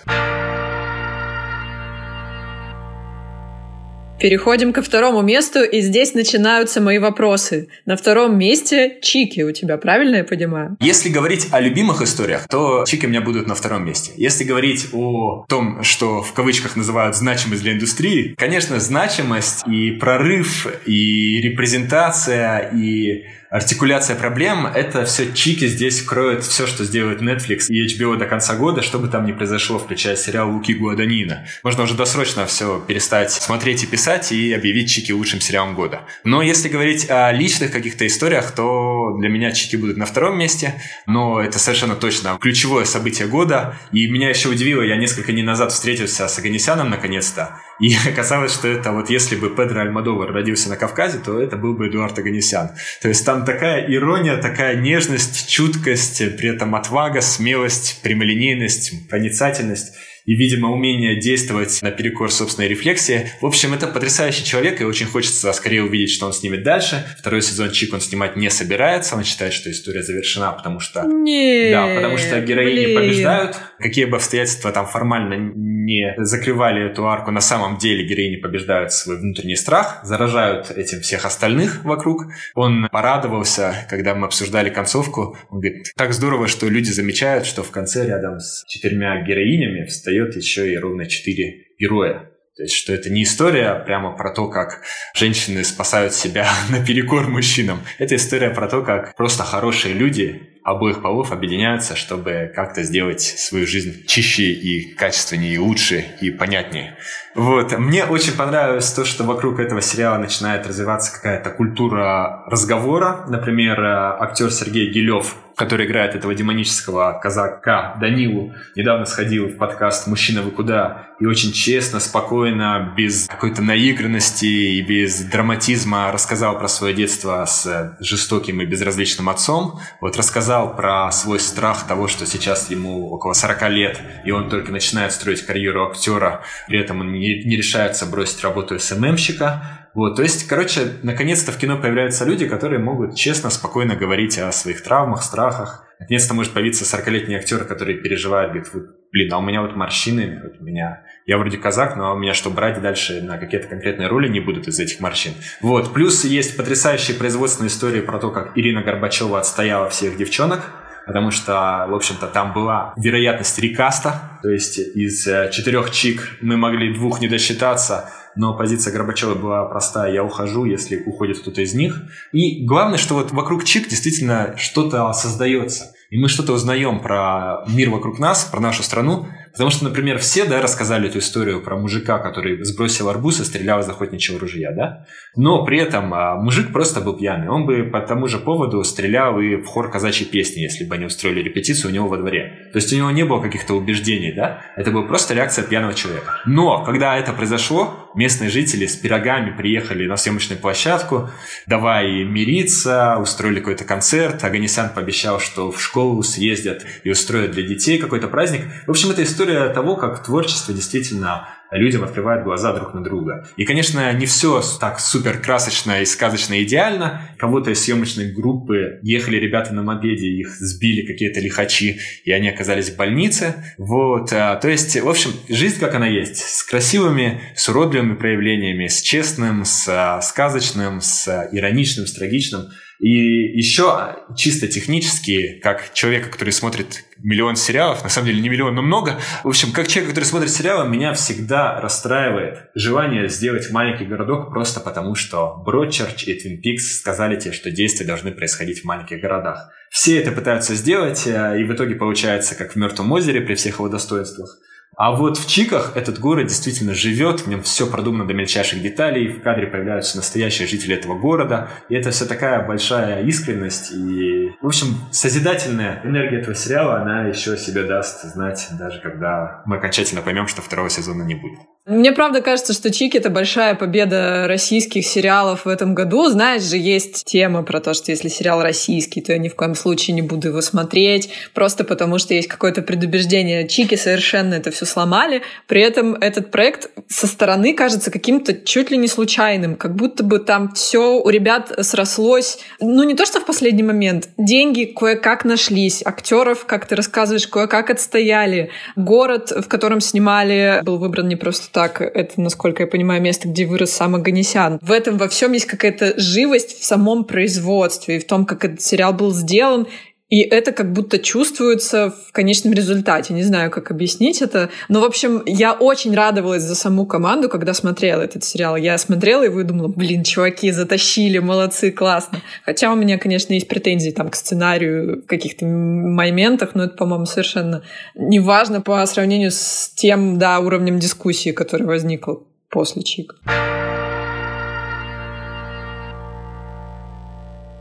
Переходим ко второму месту, и здесь начинаются мои вопросы. На втором месте Чики у тебя, правильно я понимаю? Если говорить о любимых историях, то Чики у меня будут на втором месте. Если говорить о том, что в кавычках называют значимость для индустрии, конечно, значимость и прорыв, и репрезентация, и артикуляция проблем, это все чики здесь кроют все, что сделает Netflix и HBO до конца года, что бы там ни произошло, включая сериал Луки Гуаданина. Можно уже досрочно все перестать смотреть и писать и объявить чики лучшим сериалом года. Но если говорить о личных каких-то историях, то для меня чики будут на втором месте, но это совершенно точно ключевое событие года. И меня еще удивило, я несколько дней назад встретился с Аганесяном наконец-то, и оказалось, что это вот если бы Педро Альмадовар родился на Кавказе, то это был бы Эдуард Аганесян. То есть там такая ирония, такая нежность, чуткость, при этом отвага, смелость, прямолинейность, проницательность и, видимо, умение действовать наперекор собственной рефлексии. В общем, это потрясающий человек, и очень хочется скорее увидеть, что он снимет дальше. Второй сезон Чик он снимать не собирается, он считает, что история завершена, потому что... Нет, Да, потому что героини блин. побеждают. Какие бы обстоятельства там формально не закрывали эту арку, на самом деле героини побеждают свой внутренний страх, заражают этим всех остальных вокруг. Он порадовался, когда мы обсуждали концовку. Он говорит, так здорово, что люди замечают, что в конце рядом с четырьмя героинями встает еще и ровно четыре героя. То есть, что это не история прямо про то, как женщины спасают себя наперекор мужчинам. Это история про то, как просто хорошие люди обоих полов объединяются, чтобы как-то сделать свою жизнь чище и качественнее, и лучше, и понятнее. Вот. Мне очень понравилось то, что вокруг этого сериала начинает развиваться какая-то культура разговора. Например, э, актер Сергей Гилев который играет этого демонического казака Данилу, недавно сходил в подкаст «Мужчина, вы куда?» и очень честно, спокойно, без какой-то наигранности и без драматизма рассказал про свое детство с жестоким и безразличным отцом. Вот рассказал про свой страх того, что сейчас ему около 40 лет, и он только начинает строить карьеру актера, при этом он не, не решается бросить работу СММщика, вот, то есть, короче, наконец-то в кино появляются люди, которые могут честно, спокойно говорить о своих травмах, страхах. Наконец-то может появиться 40-летний актер, который переживает, говорит, вот, блин, а у меня вот морщины, вот у меня, я вроде казак, но у меня что брать дальше на какие-то конкретные роли не будут из этих морщин. Вот, плюс есть потрясающие производственные истории про то, как Ирина Горбачева отстояла всех девчонок, потому что, в общем-то, там была вероятность рекаста, то есть из э, четырех чик мы могли двух не досчитаться, но позиция Горбачева была простая, я ухожу, если уходит кто-то из них. И главное, что вот вокруг ЧИК действительно что-то создается. И мы что-то узнаем про мир вокруг нас, про нашу страну, Потому что, например, все, да, рассказали эту историю про мужика, который сбросил арбуз и стрелял из охотничьего ружья, да? Но при этом а, мужик просто был пьяный. Он бы по тому же поводу стрелял и в хор казачьей песни, если бы они устроили репетицию у него во дворе. То есть у него не было каких-то убеждений, да? Это была просто реакция пьяного человека. Но когда это произошло, местные жители с пирогами приехали на съемочную площадку, давай мириться, устроили какой-то концерт. Аганесян пообещал, что в школу съездят и устроят для детей какой-то праздник. В общем, это история история того, как творчество действительно людям открывает глаза друг на друга. И, конечно, не все так супер красочно и сказочно идеально. Кого-то из съемочной группы ехали ребята на мопеде, их сбили какие-то лихачи, и они оказались в больнице. Вот, а, то есть, в общем, жизнь как она есть, с красивыми, с уродливыми проявлениями, с честным, с а, сказочным, с ироничным, с трагичным. И еще чисто технически, как человека, который смотрит миллион сериалов, на самом деле не миллион, но много. В общем, как человек, который смотрит сериалы, меня всегда расстраивает желание сделать маленький городок просто потому, что Бродчерч и Твин Пикс сказали тебе, что действия должны происходить в маленьких городах. Все это пытаются сделать, э, и в итоге получается, как в Мертвом озере при всех его достоинствах. А вот в Чиках этот город действительно живет, в нем все продумано до мельчайших деталей, в кадре появляются настоящие жители этого города, и это все такая большая искренность, и, в общем, созидательная энергия этого сериала, она еще себе даст знать, даже когда мы окончательно поймем, что второго сезона не будет. Мне правда кажется, что Чики — это большая победа российских сериалов в этом году. Знаешь же, есть тема про то, что если сериал российский, то я ни в коем случае не буду его смотреть, просто потому что есть какое-то предубеждение. Чики совершенно это все сломали. При этом этот проект со стороны кажется каким-то чуть ли не случайным, как будто бы там все у ребят срослось. Ну, не то, что в последний момент. Деньги кое-как нашлись, актеров, как ты рассказываешь, кое-как отстояли. Город, в котором снимали, был выбран не просто так. Это, насколько я понимаю, место, где вырос сам Аганесян. В этом во всем есть какая-то живость в самом производстве и в том, как этот сериал был сделан. И это как будто чувствуется в конечном результате. Не знаю, как объяснить это. Но, в общем, я очень радовалась за саму команду, когда смотрела этот сериал. Я смотрела и выдумала, блин, чуваки затащили, молодцы, классно. Хотя у меня, конечно, есть претензии там к сценарию в каких-то моментах, но это, по-моему, совершенно неважно по сравнению с тем, да, уровнем дискуссии, который возникл после Чик.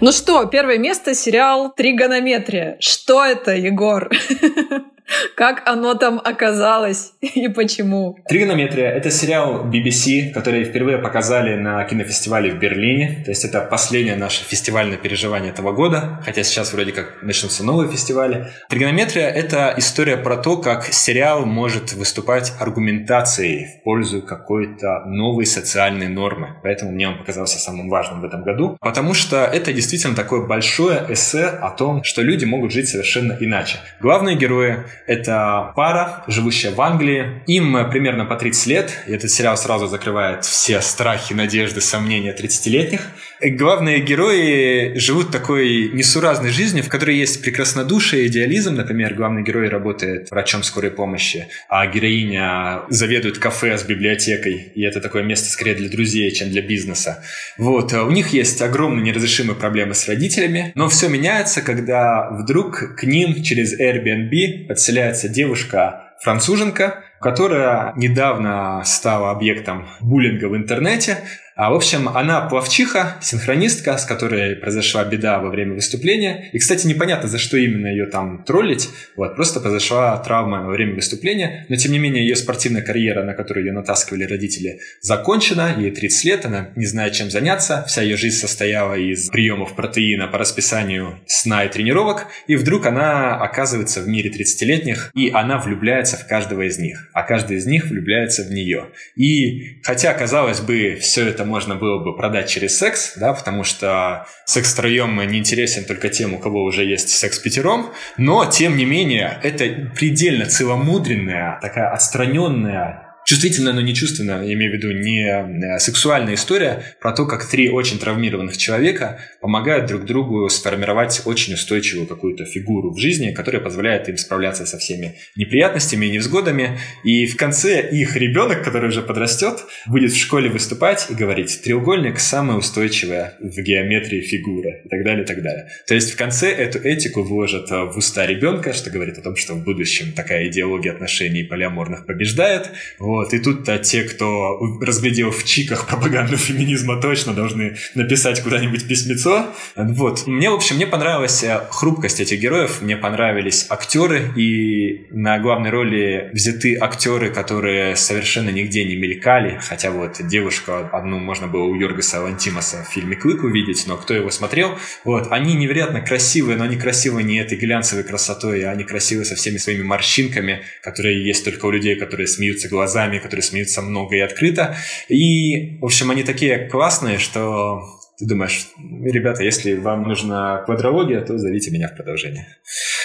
Ну что, первое место сериал «Тригонометрия». Что это, Егор? Как оно там оказалось и почему? «Тригонометрия» — это сериал BBC, который впервые показали на кинофестивале в Берлине. То есть это последнее наше фестивальное переживание этого года, хотя сейчас вроде как начнутся новые фестивали. «Тригонометрия» — это история про то, как сериал может выступать аргументацией в пользу какой-то новой социальной нормы. Поэтому мне он показался самым важным в этом году, потому что это действительно такое большое эссе о том, что люди могут жить совершенно иначе. Главные герои это пара, живущая в Англии. Им примерно по 30 лет. И этот сериал сразу закрывает все страхи, надежды, сомнения 30-летних. Главные герои живут такой несуразной жизнью, в которой есть прекраснодушие, идеализм. Например, главный герой работает врачом скорой помощи, а героиня заведует кафе с библиотекой. И это такое место скорее для друзей, чем для бизнеса. Вот. У них есть огромные неразрешимые проблемы с родителями, но все меняется, когда вдруг к ним через Airbnb подселяется девушка-француженка, которая недавно стала объектом буллинга в интернете, А, в общем, она плавчиха, синхронистка, с которой произошла беда во время выступления. И, кстати, непонятно, за что именно ее там троллить. Вот, просто произошла травма во время выступления. Но, тем не менее, ее спортивная карьера, на которую ее натаскивали родители, закончена. Ей 30 лет, она не знает, чем заняться. Вся ее жизнь состояла из приемов протеина по расписанию сна и тренировок. И вдруг она оказывается в мире 30-летних, и она влюбляется в каждого из них. А каждый из них влюбляется в нее. И хотя, казалось бы, все это можно было бы продать через секс, да, потому что секс втроем не интересен только тем, у кого уже есть секс пятером, но, тем не менее, это предельно целомудренная, такая отстраненная чувствительная, но не чувственная, я имею в виду не э, сексуальная история про то, как три очень травмированных человека помогают друг другу сформировать очень устойчивую какую-то фигуру в жизни, которая позволяет им справляться со всеми неприятностями и невзгодами. И в конце их ребенок, который уже подрастет, будет в школе выступать и говорить, треугольник самая устойчивая в геометрии фигура и так далее, и так далее. То есть в конце эту этику вложат в уста ребенка, что говорит о том, что в будущем такая идеология отношений полиаморных побеждает. Вот вот, и тут-то те, кто разглядел в чиках пропаганду феминизма, точно должны написать куда-нибудь письмецо. Вот. Мне, в общем, мне понравилась э, хрупкость этих героев, мне понравились актеры, и на главной роли взяты актеры, которые совершенно нигде не мелькали, хотя вот девушку одну можно было у Йоргаса Лантимаса в фильме «Клык» увидеть, но кто его смотрел, вот, они невероятно красивые, но они красивые не этой глянцевой красотой, а они красивые со всеми своими морщинками, которые есть только у людей, которые смеются глазами, нами, которые смеются много и открыто. И, в общем, они такие классные, что ты думаешь, ребята, если вам нужна квадрология, то зовите меня в продолжение.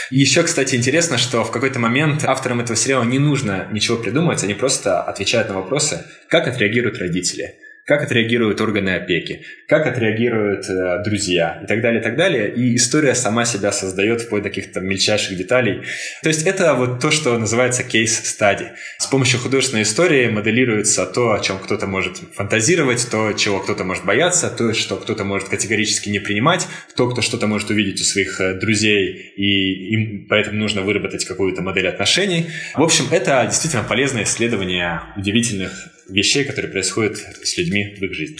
Еще, кстати, интересно, что в какой-то момент авторам этого сериала не нужно ничего придумывать, они просто отвечают на вопросы, как отреагируют родители как отреагируют органы опеки, как отреагируют э, друзья и так далее, и так далее. И история сама себя создает вплоть до каких-то мельчайших деталей. То есть это вот то, что называется кейс-стади. С помощью художественной истории моделируется то, о чем кто-то может фантазировать, то, чего кто-то может бояться, то, что кто-то может категорически не принимать, то, кто что-то может увидеть у своих э, друзей, и им поэтому нужно выработать какую-то модель отношений. В общем, это действительно полезное исследование удивительных вещей, которые происходят с людьми в их жизни.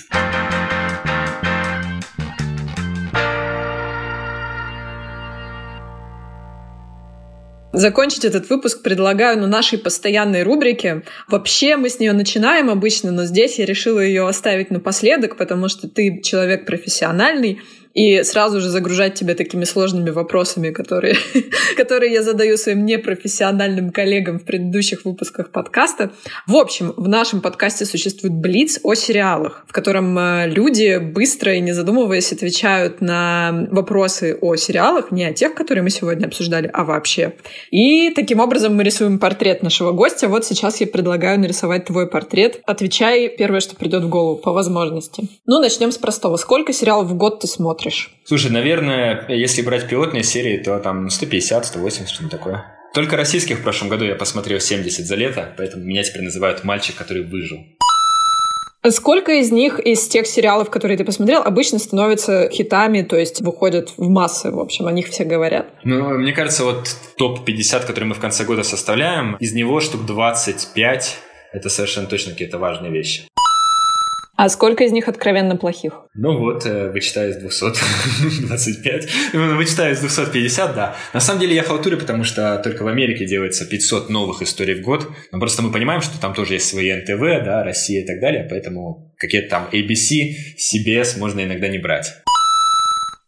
Закончить этот выпуск предлагаю на нашей постоянной рубрике. Вообще мы с нее начинаем обычно, но здесь я решила ее оставить напоследок, потому что ты человек профессиональный, и сразу же загружать тебя такими сложными вопросами, которые, которые я задаю своим непрофессиональным коллегам в предыдущих выпусках подкаста. В общем, в нашем подкасте существует Блиц о сериалах, в котором э, люди быстро и не задумываясь отвечают на вопросы о сериалах, не о тех, которые мы сегодня обсуждали, а вообще. И таким образом мы рисуем портрет нашего гостя. Вот сейчас я предлагаю нарисовать твой портрет. Отвечай первое, что придет в голову, по возможности. Ну, начнем с простого. Сколько сериалов в год ты смотришь? Смотришь? Слушай, наверное, если брать пилотные серии, то там 150, 180, что-нибудь такое. Только российских в прошлом году я посмотрел 70 за лето, поэтому меня теперь называют мальчик, который выжил. Сколько из них, из тех сериалов, которые ты посмотрел, обычно становятся хитами, то есть выходят в массы, в общем, о них все говорят? Ну, мне кажется, вот топ-50, который мы в конце года составляем, из него штук 25 это совершенно точно какие-то важные вещи. А сколько из них откровенно плохих? Ну вот, э, вычитаю из 225. Ну, вычитаю из 250, да. На самом деле я халтурю, потому что только в Америке делается 500 новых историй в год. Но просто мы понимаем, что там тоже есть свои НТВ, да, Россия и так далее, поэтому какие-то там ABC, CBS можно иногда не брать.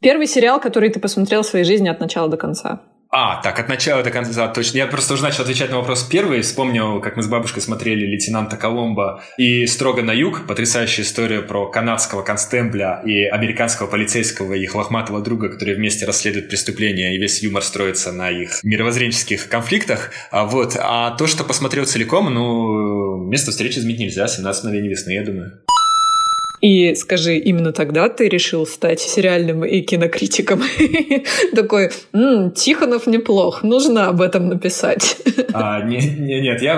Первый сериал, который ты посмотрел в своей жизни от начала до конца? А, так, от начала до конца, точно. Я просто уже начал отвечать на вопрос первый. Вспомнил, как мы с бабушкой смотрели «Лейтенанта Коломбо» и «Строго на юг». Потрясающая история про канадского констембля и американского полицейского и их лохматого друга, которые вместе расследуют преступления, и весь юмор строится на их мировоззренческих конфликтах. А, вот. а то, что посмотрел целиком, ну, место встречи изменить нельзя. «17 мгновений весны», я думаю. И скажи, именно тогда ты решил стать сериальным и кинокритиком? Такой, Тихонов неплох, нужно об этом написать. А, не, не, нет, я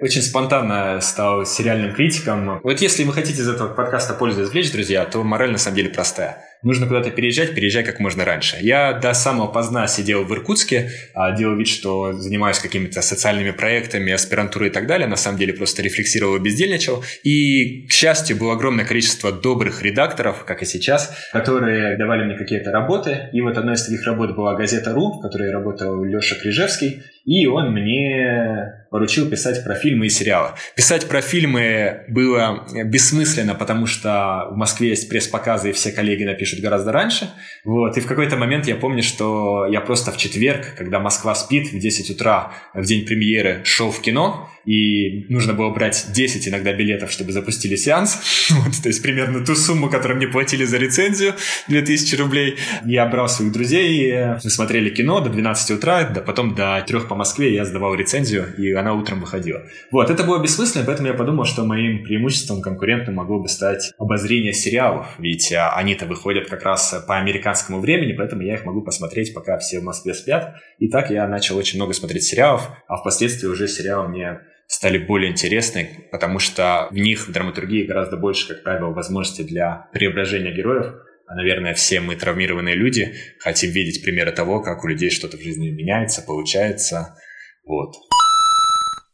очень спонтанно стал сериальным критиком. Вот если вы хотите из этого подкаста пользу извлечь, друзья, то мораль на самом деле простая. Нужно куда-то переезжать, переезжай как можно раньше. Я до самого поздна сидел в Иркутске, а, делал вид, что занимаюсь какими-то социальными проектами, аспирантурой и так далее. На самом деле просто рефлексировал и бездельничал. И, к счастью, было огромное количество добрых редакторов, как и сейчас, которые давали мне какие-то работы. И вот одной из таких работ была газета «Ру», в которой работал Леша Крижевский. И он мне поручил писать про фильмы и сериалы. Писать про фильмы было бессмысленно, потому что в Москве есть пресс-показы, и все коллеги напишут гораздо раньше. Вот. И в какой-то момент я помню, что я просто в четверг, когда Москва спит, в 10 утра, в день премьеры, шел в кино, и нужно было брать 10 иногда билетов, чтобы запустили сеанс. Вот, то есть примерно ту сумму, которую мне платили за рецензию, 2000 рублей. Я брал своих друзей, мы смотрели кино до 12 утра, да потом до 3 по Москве я сдавал рецензию, и она утром выходила. Вот, это было бессмысленно, поэтому я подумал, что моим преимуществом конкурентом могло бы стать обозрение сериалов, ведь а, они-то выходят как раз по американскому времени, поэтому я их могу посмотреть, пока все в Москве спят. И так я начал очень много смотреть сериалов, а впоследствии уже сериалы мне стали более интересны, потому что в них в драматургии гораздо больше, как правило, возможностей для преображения героев. А, наверное, все мы травмированные люди, хотим видеть примеры того, как у людей что-то в жизни меняется, получается. Вот.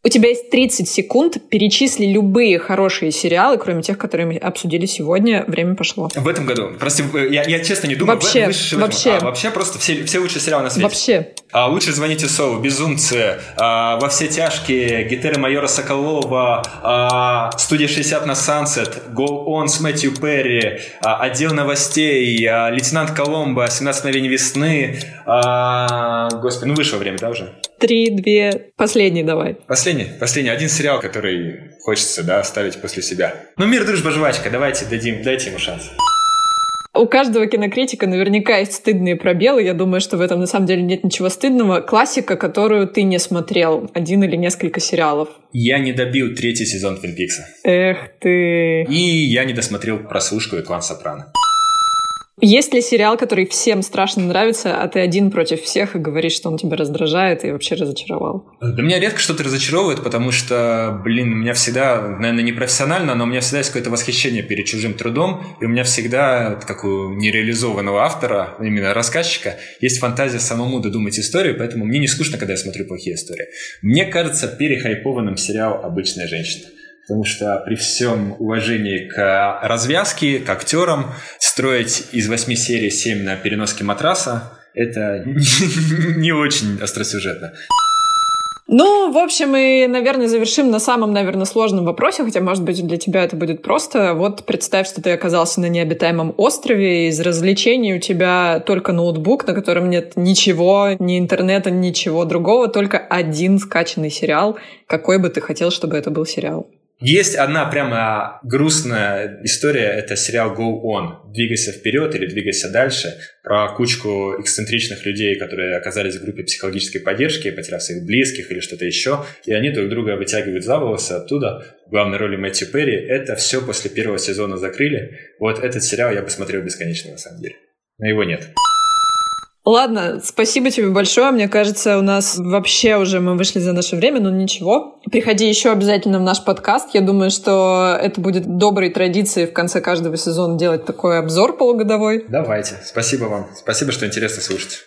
У тебя есть 30 секунд. Перечисли любые хорошие сериалы, кроме тех, которые мы обсудили сегодня. Время пошло. В этом году. Прости, я, я честно не думаю. Вообще, в, вообще. А, вообще просто все, все лучшие сериалы на свете. Вообще. А, лучше звоните Сову, Безумцы, а, Во все тяжкие, Гитеры майора Соколова, а, Студия 60 на Sunset, Go On с Мэтью Перри, а, Отдел новостей, а, Лейтенант Коломбо, 17 мгновений весны. А, господи, ну вышло время, да, уже? Три, две, последний давай. Последний, последний, один сериал, который хочется, да, оставить после себя. Ну, мир, дружба, жвачка, давайте дадим, дайте ему шанс. У каждого кинокритика наверняка есть стыдные пробелы. Я думаю, что в этом на самом деле нет ничего стыдного. Классика, которую ты не смотрел. Один или несколько сериалов. Я не добил третий сезон Твин Пикса. Эх ты. И я не досмотрел прослушку и клан Сопрано. Есть ли сериал, который всем страшно нравится, а ты один против всех и говоришь, что он тебя раздражает и вообще разочаровал? Да меня редко что-то разочаровывает, потому что, блин, у меня всегда, наверное, не профессионально, но у меня всегда есть какое-то восхищение перед чужим трудом, и у меня всегда, как у нереализованного автора, именно рассказчика, есть фантазия самому додумать историю, поэтому мне не скучно, когда я смотрю плохие истории. Мне кажется перехайпованным сериал «Обычная женщина». Потому что при всем уважении к развязке, к актерам, строить из восьми серий семь на переноске матраса – это не очень остросюжетно. Ну, в общем, и, наверное, завершим на самом, наверное, сложном вопросе, хотя, может быть, для тебя это будет просто. Вот представь, что ты оказался на необитаемом острове, и из развлечений у тебя только ноутбук, на котором нет ничего, ни интернета, ничего другого, только один скачанный сериал. Какой бы ты хотел, чтобы это был сериал? Есть одна прямо грустная история, это сериал Go On, «Двигайся вперед» или «Двигайся дальше», про кучку эксцентричных людей, которые оказались в группе психологической поддержки, потеряв своих близких или что-то еще, и они друг друга вытягивают за волосы оттуда. В главной роли Мэтью Перри. Это все после первого сезона закрыли. Вот этот сериал я посмотрел бесконечно, на самом деле. Но его нет. Ладно, спасибо тебе большое. Мне кажется, у нас вообще уже мы вышли за наше время, но ничего. Приходи еще обязательно в наш подкаст. Я думаю, что это будет доброй традицией в конце каждого сезона делать такой обзор полугодовой. Давайте. Спасибо вам. Спасибо, что интересно слушать.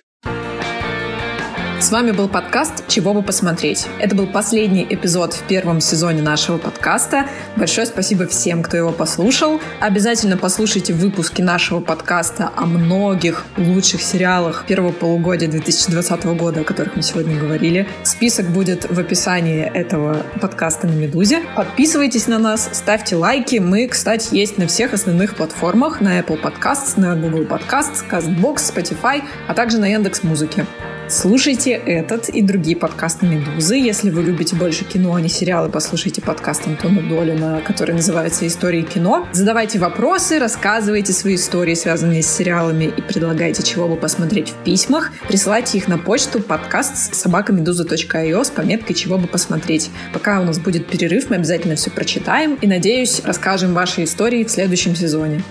С вами был подкаст «Чего бы посмотреть». Это был последний эпизод в первом сезоне нашего подкаста. Большое спасибо всем, кто его послушал. Обязательно послушайте выпуски нашего подкаста о многих лучших сериалах первого полугодия 2020 года, о которых мы сегодня говорили. Список будет в описании этого подкаста на «Медузе». Подписывайтесь на нас, ставьте лайки. Мы, кстати, есть на всех основных платформах. На Apple Podcasts, на Google Podcasts, CastBox, Spotify, а также на Яндекс.Музыке. Слушайте этот и другие подкасты «Медузы». Если вы любите больше кино, а не сериалы, послушайте подкаст Антона Долина, который называется «Истории кино». Задавайте вопросы, рассказывайте свои истории, связанные с сериалами, и предлагайте, чего бы посмотреть в письмах. Присылайте их на почту подкаст собакамедуза.io с пометкой «Чего бы посмотреть». Пока у нас будет перерыв, мы обязательно все прочитаем и, надеюсь, расскажем ваши истории в следующем сезоне.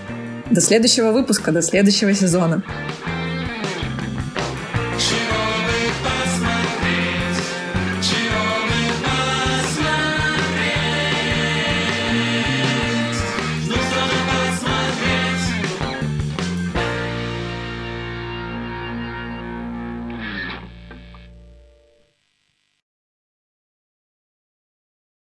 До следующего выпуска, до следующего сезона.